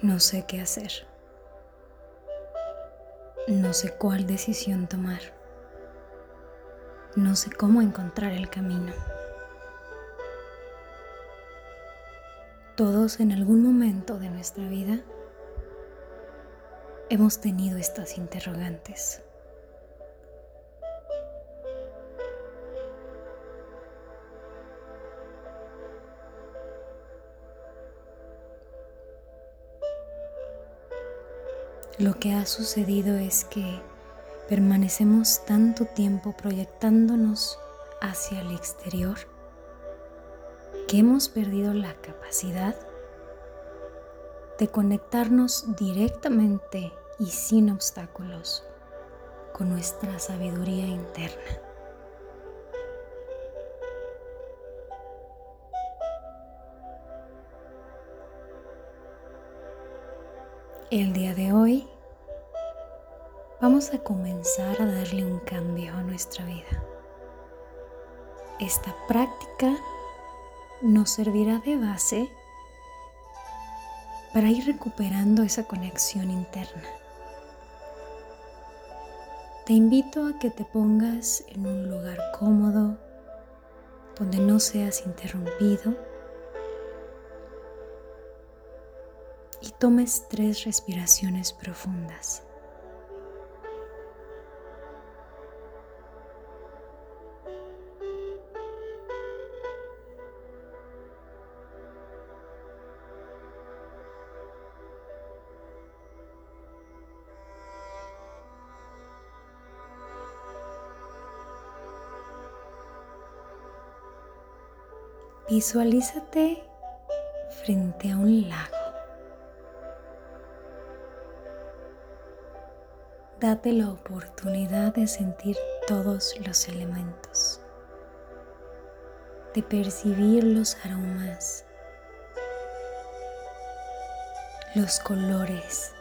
No sé qué hacer. No sé cuál decisión tomar. No sé cómo encontrar el camino. Todos en algún momento de nuestra vida hemos tenido estas interrogantes. Lo que ha sucedido es que permanecemos tanto tiempo proyectándonos hacia el exterior que hemos perdido la capacidad de conectarnos directamente y sin obstáculos con nuestra sabiduría interna. El día de hoy vamos a comenzar a darle un cambio a nuestra vida. Esta práctica nos servirá de base para ir recuperando esa conexión interna. Te invito a que te pongas en un lugar cómodo, donde no seas interrumpido y tomes tres respiraciones profundas. Visualízate frente a un lago. Date la oportunidad de sentir todos los elementos, de percibir los aromas, los colores,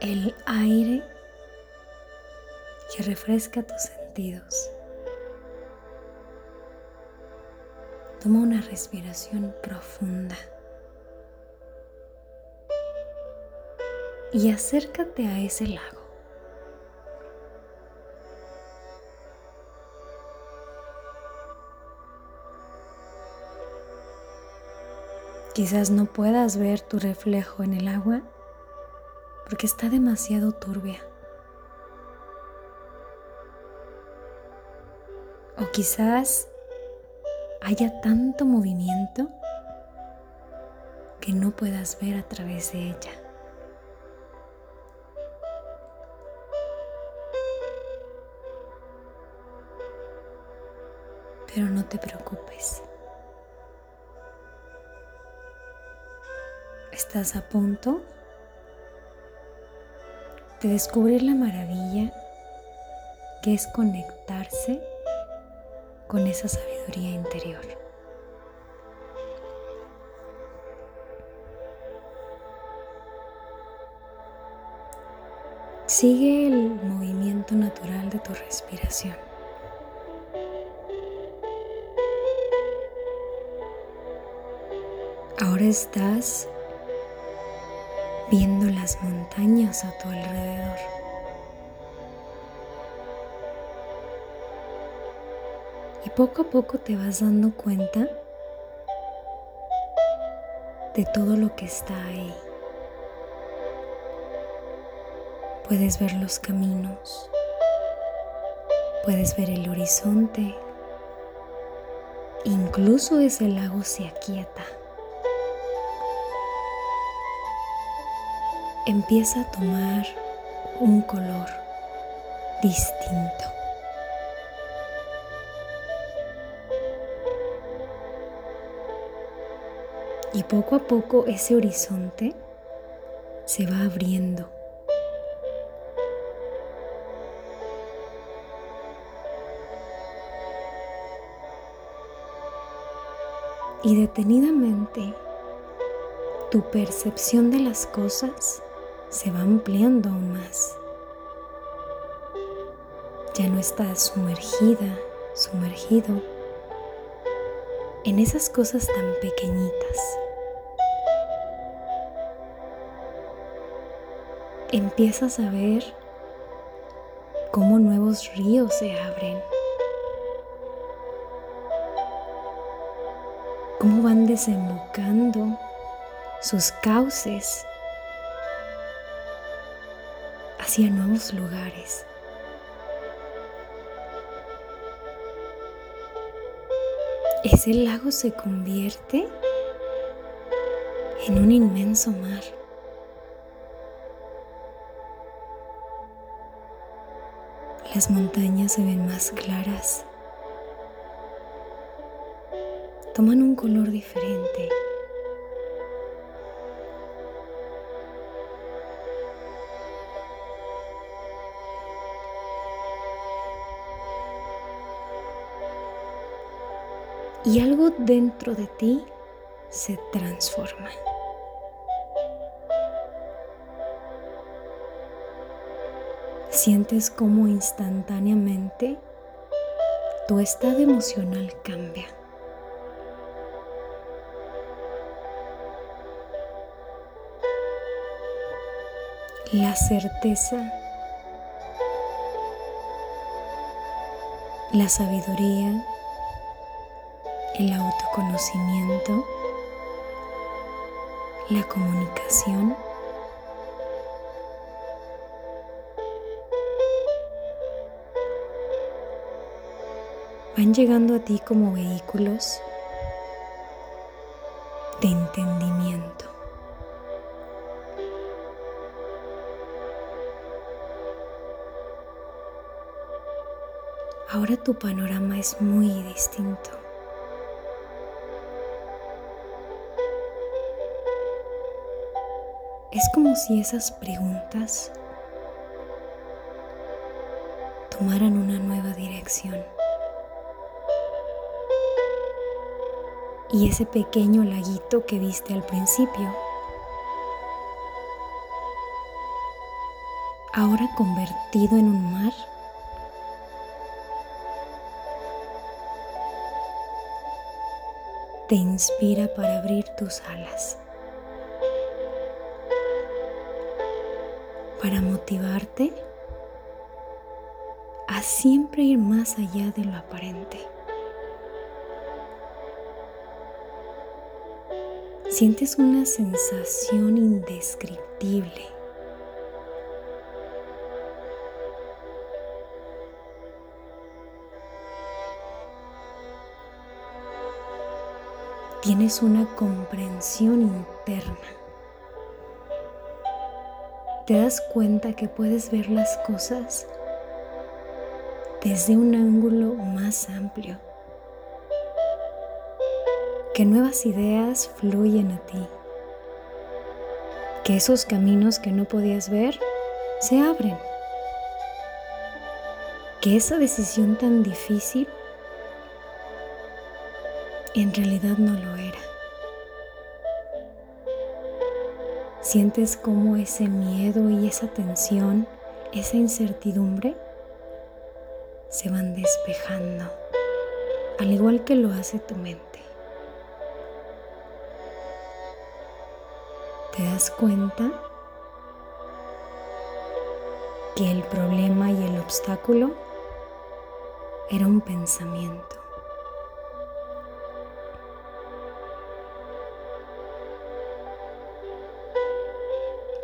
el aire que refresca tus sentidos. Toma una respiración profunda. Y acércate a ese lago. Quizás no puedas ver tu reflejo en el agua porque está demasiado turbia. O quizás haya tanto movimiento que no puedas ver a través de ella. Pero no te preocupes. Estás a punto de descubrir la maravilla que es conectarse con esa sabiduría interior. Sigue el movimiento natural de tu respiración. Ahora estás viendo las montañas a tu alrededor. Y poco a poco te vas dando cuenta de todo lo que está ahí. Puedes ver los caminos, puedes ver el horizonte, incluso ese lago se aquieta. Empieza a tomar un color distinto. Y poco a poco ese horizonte se va abriendo. Y detenidamente tu percepción de las cosas se va ampliando aún más. Ya no estás sumergida, sumergido en esas cosas tan pequeñitas. Empiezas a ver cómo nuevos ríos se abren, cómo van desembocando sus cauces hacia nuevos lugares. Ese lago se convierte en un inmenso mar. Las montañas se ven más claras. Toman un color diferente. Y algo dentro de ti se transforma. Sientes cómo instantáneamente tu estado emocional cambia. La certeza, la sabiduría, el autoconocimiento, la comunicación, van llegando a ti como vehículos de entendimiento. Ahora tu panorama es muy distinto. Es como si esas preguntas tomaran una nueva dirección. y ese pequeño laguito que viste al principio. Ahora convertido en un mar. Te inspira para abrir tus alas. Para motivarte a siempre ir más allá de lo aparente. sientes una sensación indescriptible. Tienes una comprensión interna. Te das cuenta que puedes ver las cosas desde un ángulo más amplio que nuevas ideas fluyen a ti, que esos caminos que no podías ver se abren, que esa decisión tan difícil en realidad no lo era. Sientes cómo ese miedo y esa tensión, esa incertidumbre se van despejando, al igual que lo hace tu mente. te das cuenta que el problema y el obstáculo era un pensamiento.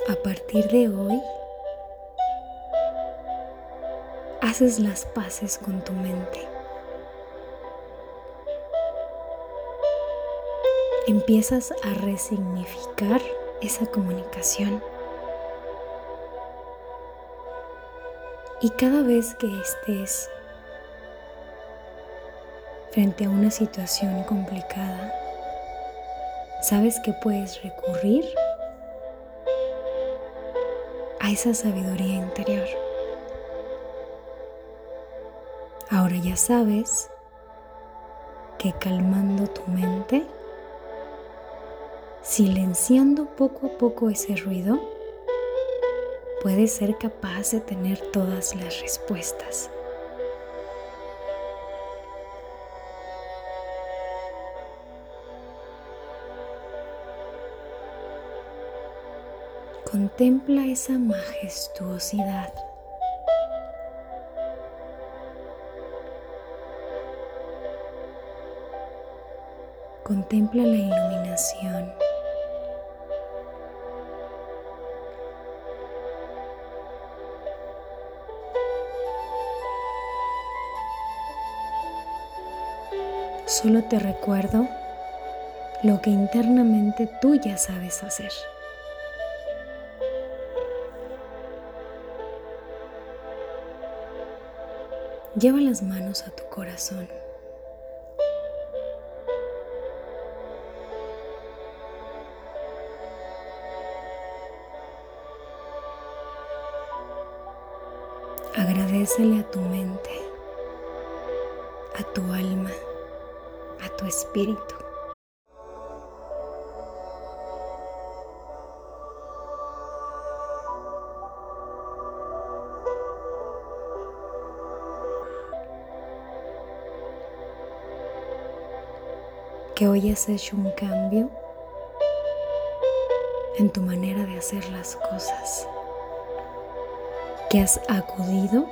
A partir de hoy, haces las paces con tu mente. Empiezas a resignificar esa comunicación. Y cada vez que estés frente a una situación complicada, sabes que puedes recurrir a esa sabiduría interior. Ahora ya sabes que calmando tu mente, silenciando poco a poco ese ruido, puedes ser capaz de tener todas las respuestas. Contempla esa majestuosidad. Contempla la iluminación. Solo te recuerdo lo que internamente tú ya sabes hacer. Lleva las manos a tu corazón. Agradecele a tu mente, a tu alma, a tu espíritu. Que hoy has hecho un cambio en tu manera de hacer las cosas, que has acudido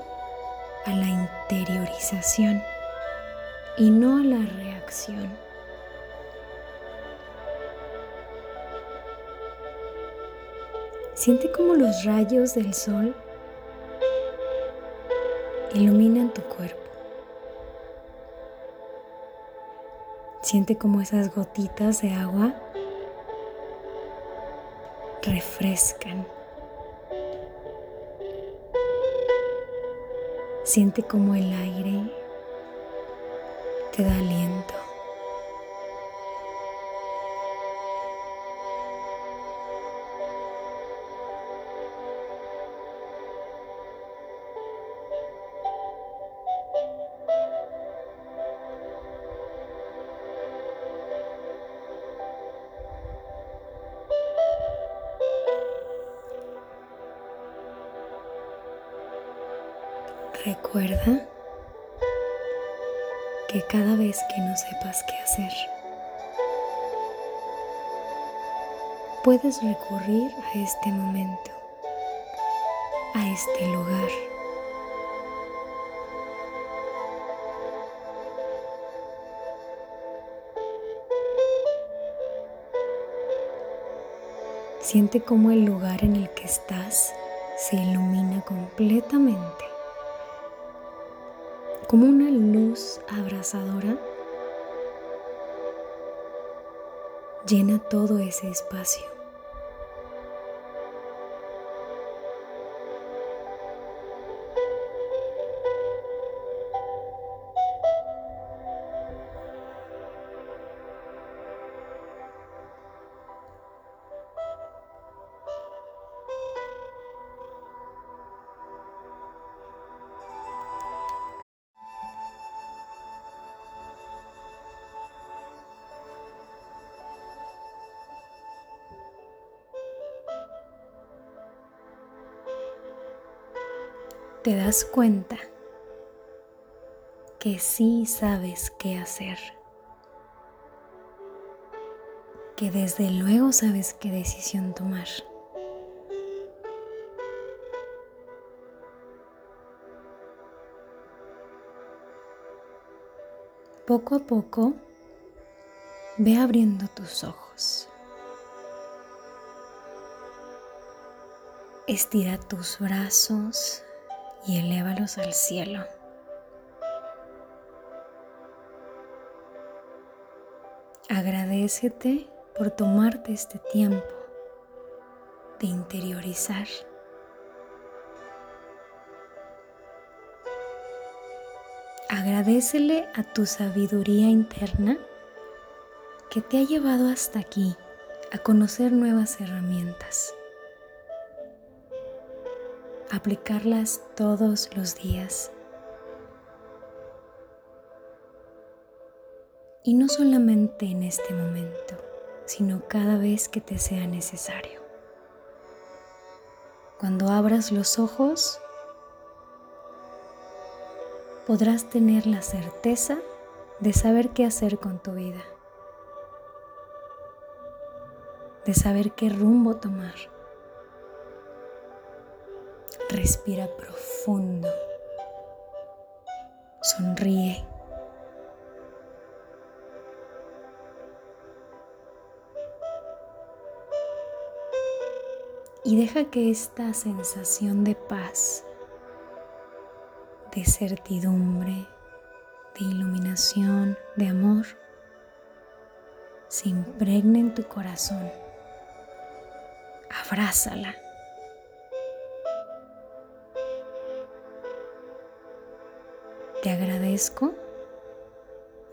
a la interiorización y no a la reacción. Siente como los rayos del sol iluminan tu cuerpo. Siente como esas gotitas de agua refrescan. Siente como el aire te da aliento. Recuerda que cada vez que no sepas qué hacer, puedes recurrir a este momento, a este lugar. Siente cómo el lugar en el que estás se ilumina completamente como una luz abrasadora, llena todo ese espacio. Te das cuenta que sí sabes qué hacer, que desde luego sabes qué decisión tomar. Poco a poco ve abriendo tus ojos. Estira tus brazos y elévalos al cielo. Agradecete por tomarte este tiempo de interiorizar. Agradecele a tu sabiduría interna que te ha llevado hasta aquí a conocer nuevas herramientas aplicarlas todos los días. Y no solamente en este momento, sino cada vez que te sea necesario. Cuando abras los ojos, podrás tener la certeza de saber qué hacer con tu vida, de saber qué rumbo tomar Respira profundo. Sonríe. Y deja que esta sensación de paz, de certidumbre, de iluminación, de amor, se impregne en tu corazón. Abrázala. Te agradezco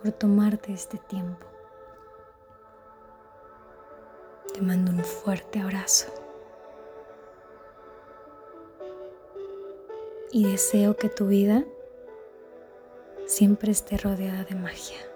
por tomarte este tiempo. Te mando un fuerte abrazo. Y deseo que tu vida siempre esté rodeada de magia.